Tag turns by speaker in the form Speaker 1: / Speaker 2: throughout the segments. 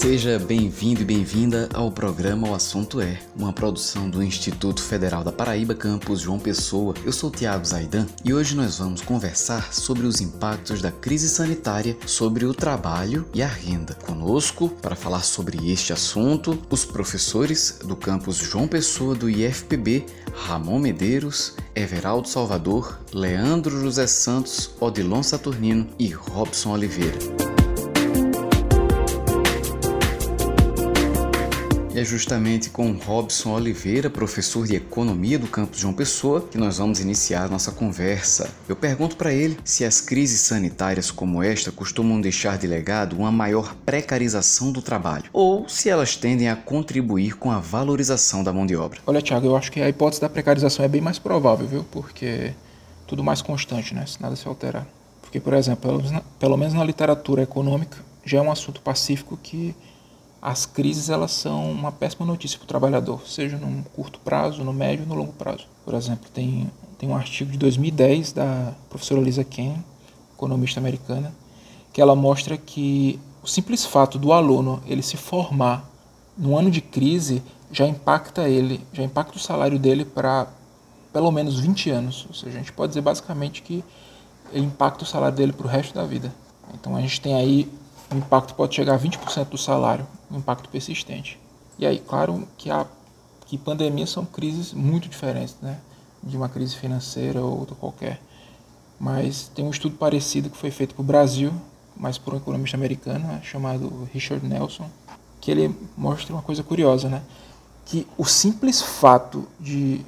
Speaker 1: Seja bem-vindo e bem-vinda ao programa O Assunto É, uma produção do Instituto Federal da Paraíba, campus João Pessoa. Eu sou Tiago Zaidan e hoje nós vamos conversar sobre os impactos da crise sanitária sobre o trabalho e a renda. Conosco, para falar sobre este assunto, os professores do campus João Pessoa do IFPB, Ramon Medeiros, Everaldo Salvador, Leandro José Santos, Odilon Saturnino e Robson Oliveira. É justamente com Robson Oliveira, professor de Economia do campus João Pessoa, que nós vamos iniciar nossa conversa. Eu pergunto para ele se as crises sanitárias como esta costumam deixar de legado uma maior precarização do trabalho, ou se elas tendem a contribuir com a valorização da mão de obra.
Speaker 2: Olha, Tiago, eu acho que a hipótese da precarização é bem mais provável, viu? Porque tudo mais constante, né? Se nada se alterar. Porque, por exemplo, pelo menos na literatura econômica, já é um assunto pacífico que as crises elas são uma péssima notícia para o trabalhador, seja no curto prazo, no médio no longo prazo. Por exemplo, tem, tem um artigo de 2010 da professora Lisa Ken, economista americana, que ela mostra que o simples fato do aluno ele se formar no ano de crise já impacta ele, já impacta o salário dele para pelo menos 20 anos. Ou seja, a gente pode dizer basicamente que ele impacta o salário dele para o resto da vida. Então a gente tem aí o impacto pode chegar a 20% do salário, um impacto persistente. E aí, claro que a que pandemias são crises muito diferentes, né? De uma crise financeira ou outra qualquer. Mas tem um estudo parecido que foi feito para o Brasil, mas por um economista americano né, chamado Richard Nelson, que ele mostra uma coisa curiosa, né? Que o simples fato de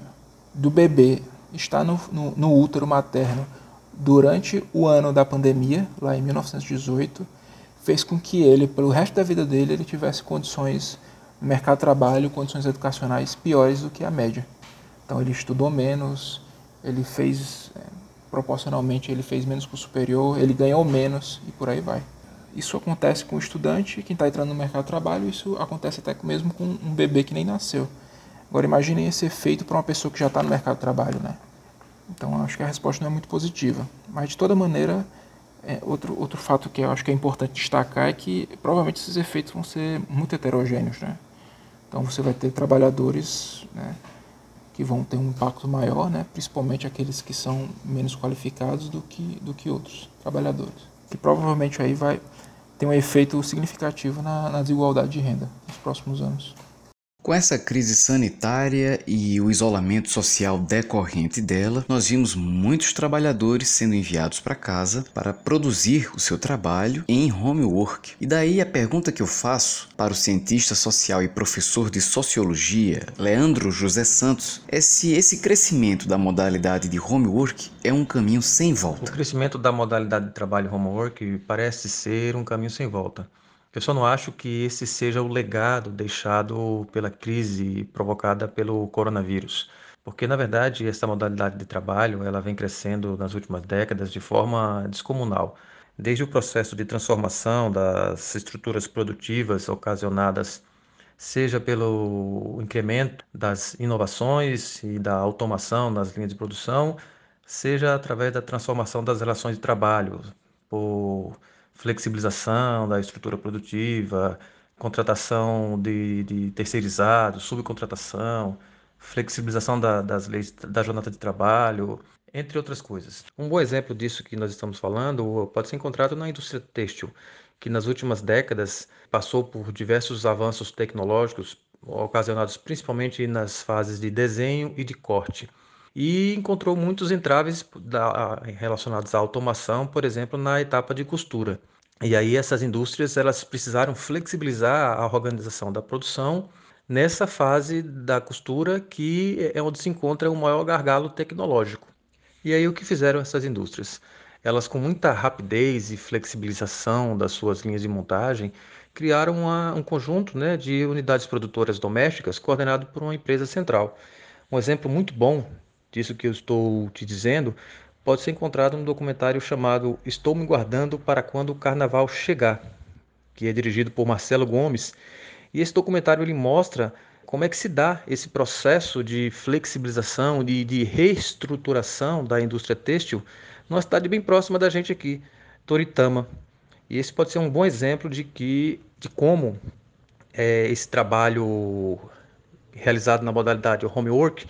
Speaker 2: do bebê estar no, no, no útero materno durante o ano da pandemia, lá em 1918, fez com que ele, pelo resto da vida dele, ele tivesse condições no mercado de trabalho, condições educacionais piores do que a média. Então ele estudou menos, ele fez, é, proporcionalmente, ele fez menos curso superior, ele ganhou menos e por aí vai. Isso acontece com o estudante, quem está entrando no mercado de trabalho, isso acontece até mesmo com um bebê que nem nasceu. Agora imaginem esse efeito para uma pessoa que já está no mercado de trabalho, né? Então acho que a resposta não é muito positiva. Mas de toda maneira, é, outro, outro fato que eu acho que é importante destacar é que provavelmente esses efeitos vão ser muito heterogêneos. Né? Então você vai ter trabalhadores né, que vão ter um impacto maior, né, principalmente aqueles que são menos qualificados do que, do que outros trabalhadores. Que provavelmente aí vai ter um efeito significativo na, na desigualdade de renda nos próximos anos.
Speaker 1: Com essa crise sanitária e o isolamento social decorrente dela, nós vimos muitos trabalhadores sendo enviados para casa para produzir o seu trabalho em home work. E daí a pergunta que eu faço para o cientista social e professor de sociologia, Leandro José Santos, é se esse crescimento da modalidade de home work é um caminho sem volta.
Speaker 3: O crescimento da modalidade de trabalho home work parece ser um caminho sem volta. Eu só não acho que esse seja o legado deixado pela crise provocada pelo coronavírus, porque na verdade essa modalidade de trabalho ela vem crescendo nas últimas décadas de forma descomunal. Desde o processo de transformação das estruturas produtivas ocasionadas seja pelo incremento das inovações e da automação nas linhas de produção, seja através da transformação das relações de trabalho, por flexibilização da estrutura produtiva, contratação de, de terceirizados, subcontratação, flexibilização da, das leis da jornada de trabalho, entre outras coisas. Um bom exemplo disso que nós estamos falando pode ser encontrado na indústria têxtil, que nas últimas décadas passou por diversos avanços tecnológicos ocasionados principalmente nas fases de desenho e de corte e encontrou muitos entraves relacionados à automação, por exemplo, na etapa de costura. E aí essas indústrias elas precisaram flexibilizar a organização da produção nessa fase da costura que é onde se encontra o maior gargalo tecnológico. E aí o que fizeram essas indústrias? Elas com muita rapidez e flexibilização das suas linhas de montagem criaram uma, um conjunto né, de unidades produtoras domésticas coordenado por uma empresa central. Um exemplo muito bom disso que eu estou te dizendo pode ser encontrado no documentário chamado Estou me guardando para quando o carnaval chegar, que é dirigido por Marcelo Gomes. E esse documentário ele mostra como é que se dá esse processo de flexibilização, de, de reestruturação da indústria têxtil numa cidade bem próxima da gente aqui, Toritama. E esse pode ser um bom exemplo de que de como
Speaker 4: é, esse trabalho realizado na modalidade homework,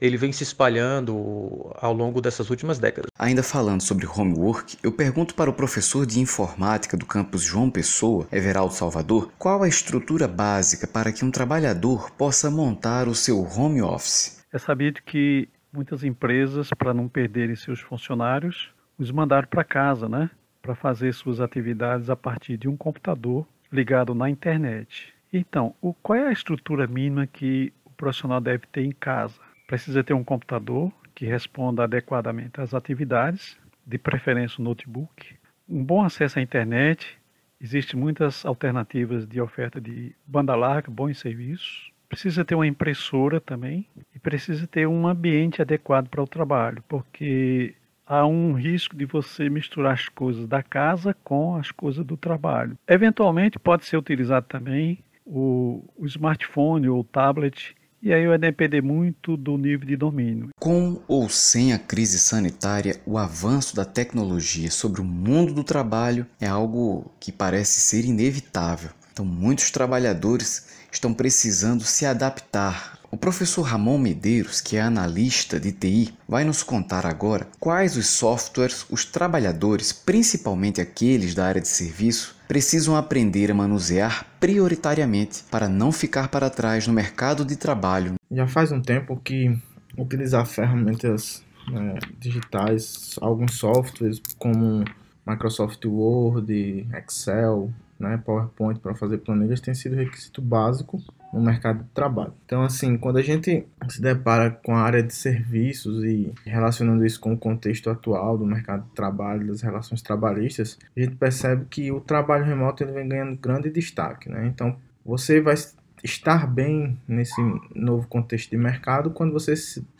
Speaker 4: ele vem se espalhando ao longo dessas últimas décadas.
Speaker 1: Ainda falando sobre homework, eu pergunto para o professor de informática do campus João Pessoa, Everaldo Salvador, qual a estrutura básica para que um trabalhador possa montar o seu home office.
Speaker 5: É sabido que muitas empresas, para não perderem seus funcionários, os mandaram para casa, né? Para fazer suas atividades a partir de um computador ligado na internet. Então, o, qual é a estrutura mínima que o profissional deve ter em casa? Precisa ter um computador que responda adequadamente às atividades, de preferência um notebook, um bom acesso à internet. Existem muitas alternativas de oferta de banda larga, bons serviços. Precisa ter uma impressora também e precisa ter um ambiente adequado para o trabalho, porque há um risco de você misturar as coisas da casa com as coisas do trabalho. Eventualmente pode ser utilizado também o, o smartphone ou o tablet e aí vai depender muito do nível de domínio.
Speaker 1: Com ou sem a crise sanitária, o avanço da tecnologia sobre o mundo do trabalho é algo que parece ser inevitável. Então, muitos trabalhadores estão precisando se adaptar o professor Ramon Medeiros, que é analista de TI, vai nos contar agora quais os softwares os trabalhadores, principalmente aqueles da área de serviço, precisam aprender a manusear prioritariamente para não ficar para trás no mercado de trabalho.
Speaker 6: Já faz um tempo que utilizar ferramentas né, digitais, alguns softwares como Microsoft Word, Excel, né, PowerPoint para fazer planilhas tem sido requisito básico no mercado de trabalho. Então, assim, quando a gente se depara com a área de serviços e relacionando isso com o contexto atual do mercado de trabalho, das relações trabalhistas, a gente percebe que o trabalho remoto ele vem ganhando grande destaque, né? Então, você vai estar bem nesse novo contexto de mercado quando você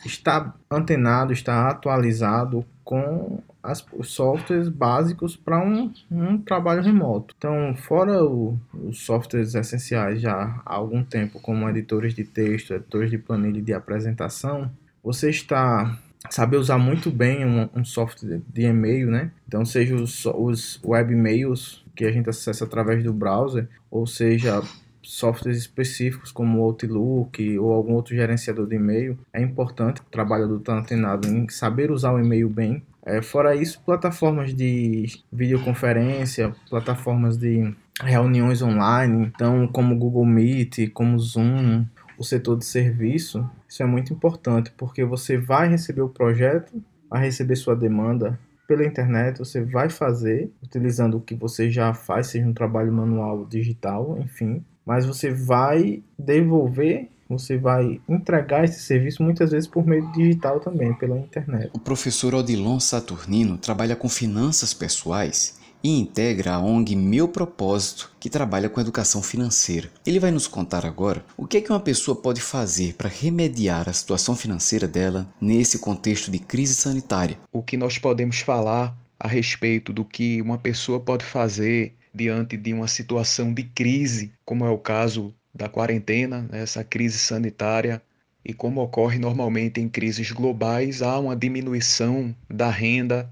Speaker 6: está antenado, está atualizado com as, os softwares básicos para um, um, trabalho remoto. Então, fora o, os softwares essenciais já há algum tempo, como editores de texto, editores de planilha de apresentação, você está saber usar muito bem um, um software de e-mail, né? Então, seja os, os que a gente acessa através do browser, ou seja softwares específicos como Outlook ou algum outro gerenciador de e-mail, é importante o trabalhador estar antenado em saber usar o e-mail bem. É, fora isso, plataformas de videoconferência, plataformas de reuniões online, então como Google Meet, como Zoom, o setor de serviço, isso é muito importante porque você vai receber o projeto, vai receber sua demanda pela internet, você vai fazer utilizando o que você já faz, seja um trabalho manual, digital, enfim, mas você vai devolver, você vai entregar esse serviço muitas vezes por meio digital também, pela internet.
Speaker 1: O professor Odilon Saturnino trabalha com finanças pessoais e integra a ONG Meu Propósito, que trabalha com educação financeira. Ele vai nos contar agora o que é que uma pessoa pode fazer para remediar a situação financeira dela nesse contexto de crise sanitária.
Speaker 4: O que nós podemos falar a respeito do que uma pessoa pode fazer diante de uma situação de crise, como é o caso da quarentena, né, essa crise sanitária, e como ocorre normalmente em crises globais, há uma diminuição da renda,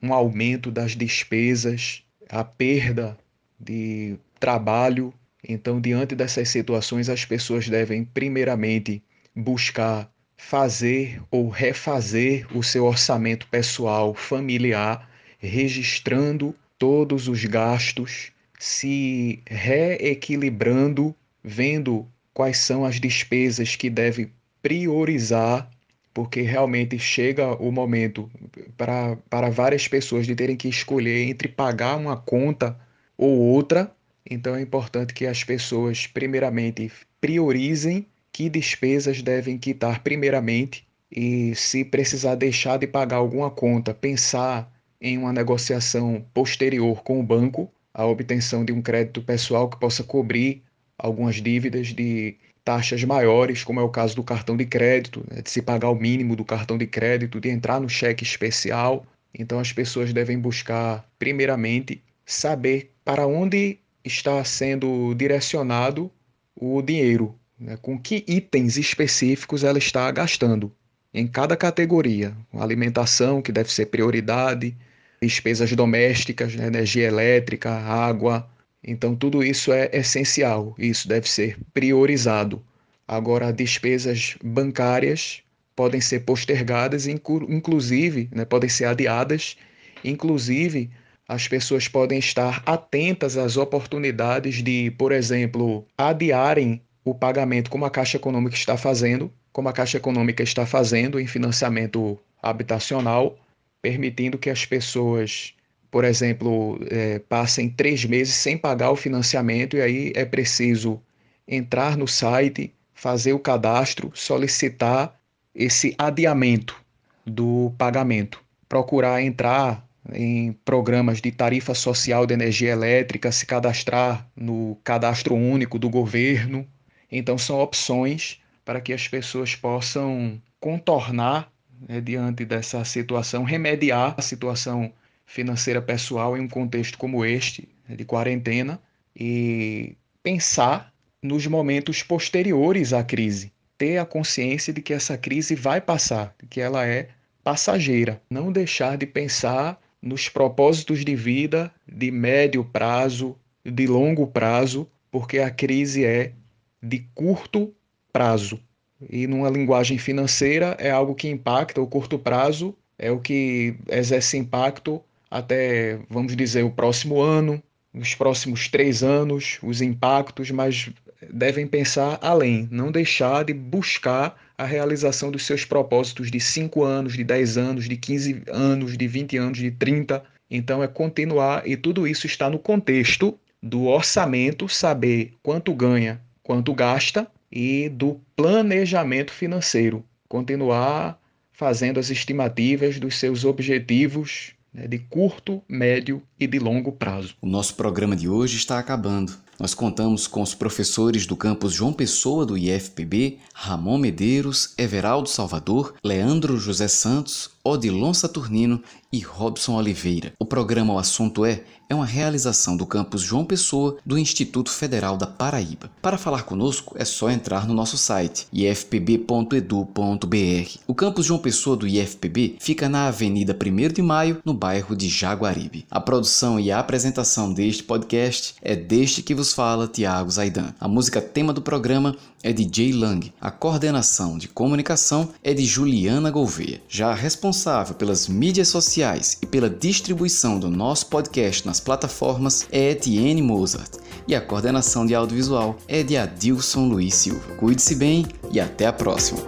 Speaker 4: um aumento das despesas, a perda de trabalho. Então, diante dessas situações, as pessoas devem, primeiramente, buscar fazer ou refazer o seu orçamento pessoal, familiar, registrando todos os gastos, se reequilibrando, vendo quais são as despesas que deve priorizar, porque realmente chega o momento para, várias pessoas de terem que escolher entre pagar uma conta ou outra. Então é importante que as pessoas, primeiramente, priorizem que despesas devem quitar primeiramente e se precisar deixar de pagar alguma conta, pensar em uma negociação posterior com o banco a obtenção de um crédito pessoal que possa cobrir algumas dívidas de taxas maiores, como é o caso do cartão de crédito, né, de se pagar o mínimo do cartão de crédito, de entrar no cheque especial. Então as pessoas devem buscar, primeiramente, saber para onde está sendo direcionado o dinheiro, né, com que itens específicos ela está gastando em cada categoria. Alimentação, que deve ser prioridade, despesas domésticas, né, energia elétrica, água, Então, tudo isso é essencial, isso deve ser priorizado. Agora, despesas bancárias podem ser postergadas, inclusive, né, podem ser adiadas, inclusive as pessoas podem estar atentas às oportunidades de, por exemplo, adiarem o pagamento, como a Caixa Econômica está fazendo, como a Caixa Econômica está fazendo em financiamento habitacional, permitindo que as pessoas, por exemplo, é, passem três meses sem pagar o financiamento e aí é preciso entrar no site, fazer o cadastro, solicitar esse adiamento do pagamento, procurar entrar em programas de tarifa social de energia elétrica, se cadastrar no cadastro único do governo. Então, são opções para que as pessoas possam contornar, né, diante dessa situação, remediar a situação financeira pessoal em um contexto como este, né, de quarentena, e pensar nos momentos posteriores à crise. Ter a consciência de que essa crise vai passar, que ela é passageira. Não deixar de pensar nos propósitos de vida de médio prazo, de longo prazo, porque a crise é de curto prazo. E numa linguagem financeira é algo que impacta o curto prazo, é o que exerce impacto até, vamos dizer, o próximo ano, nos próximos três anos, os impactos, mas devem pensar além, não deixar de buscar a realização dos seus propósitos de 5 anos, de 10 anos, de 15 anos, de 20 anos, de 30. Então é continuar e tudo isso está no contexto do orçamento, saber quanto ganha, quanto gasta e do planejamento financeiro, continuar fazendo as estimativas dos seus objetivos né, de curto, médio e de longo prazo.
Speaker 1: O nosso programa de hoje está acabando. Nós contamos com os professores do campus João Pessoa do IFPB, Ramon Medeiros, Everaldo Salvador, Leandro José Santos, Odilon Saturnino e Robson Oliveira. O programa O Assunto É é uma realização do campus João Pessoa do Instituto Federal da Paraíba. Para falar conosco é só entrar no nosso site ifpb.edu.br. O campus João Pessoa do IFPB fica na Avenida 1 de Maio, no bairro de Jaguaribe. A produção e a apresentação deste podcast é deste que vos fala Tiago Zaidan. A música tema do programa é de Jay Lang. A coordenação de comunicação é de Juliana Gouveia. Já a responsável pelas mídias sociais e pela distribuição do nosso podcast nas plataformas é Etienne Mozart. E a coordenação de audiovisual é de Adilson Luiz Silva. Cuide-se bem e até a próxima!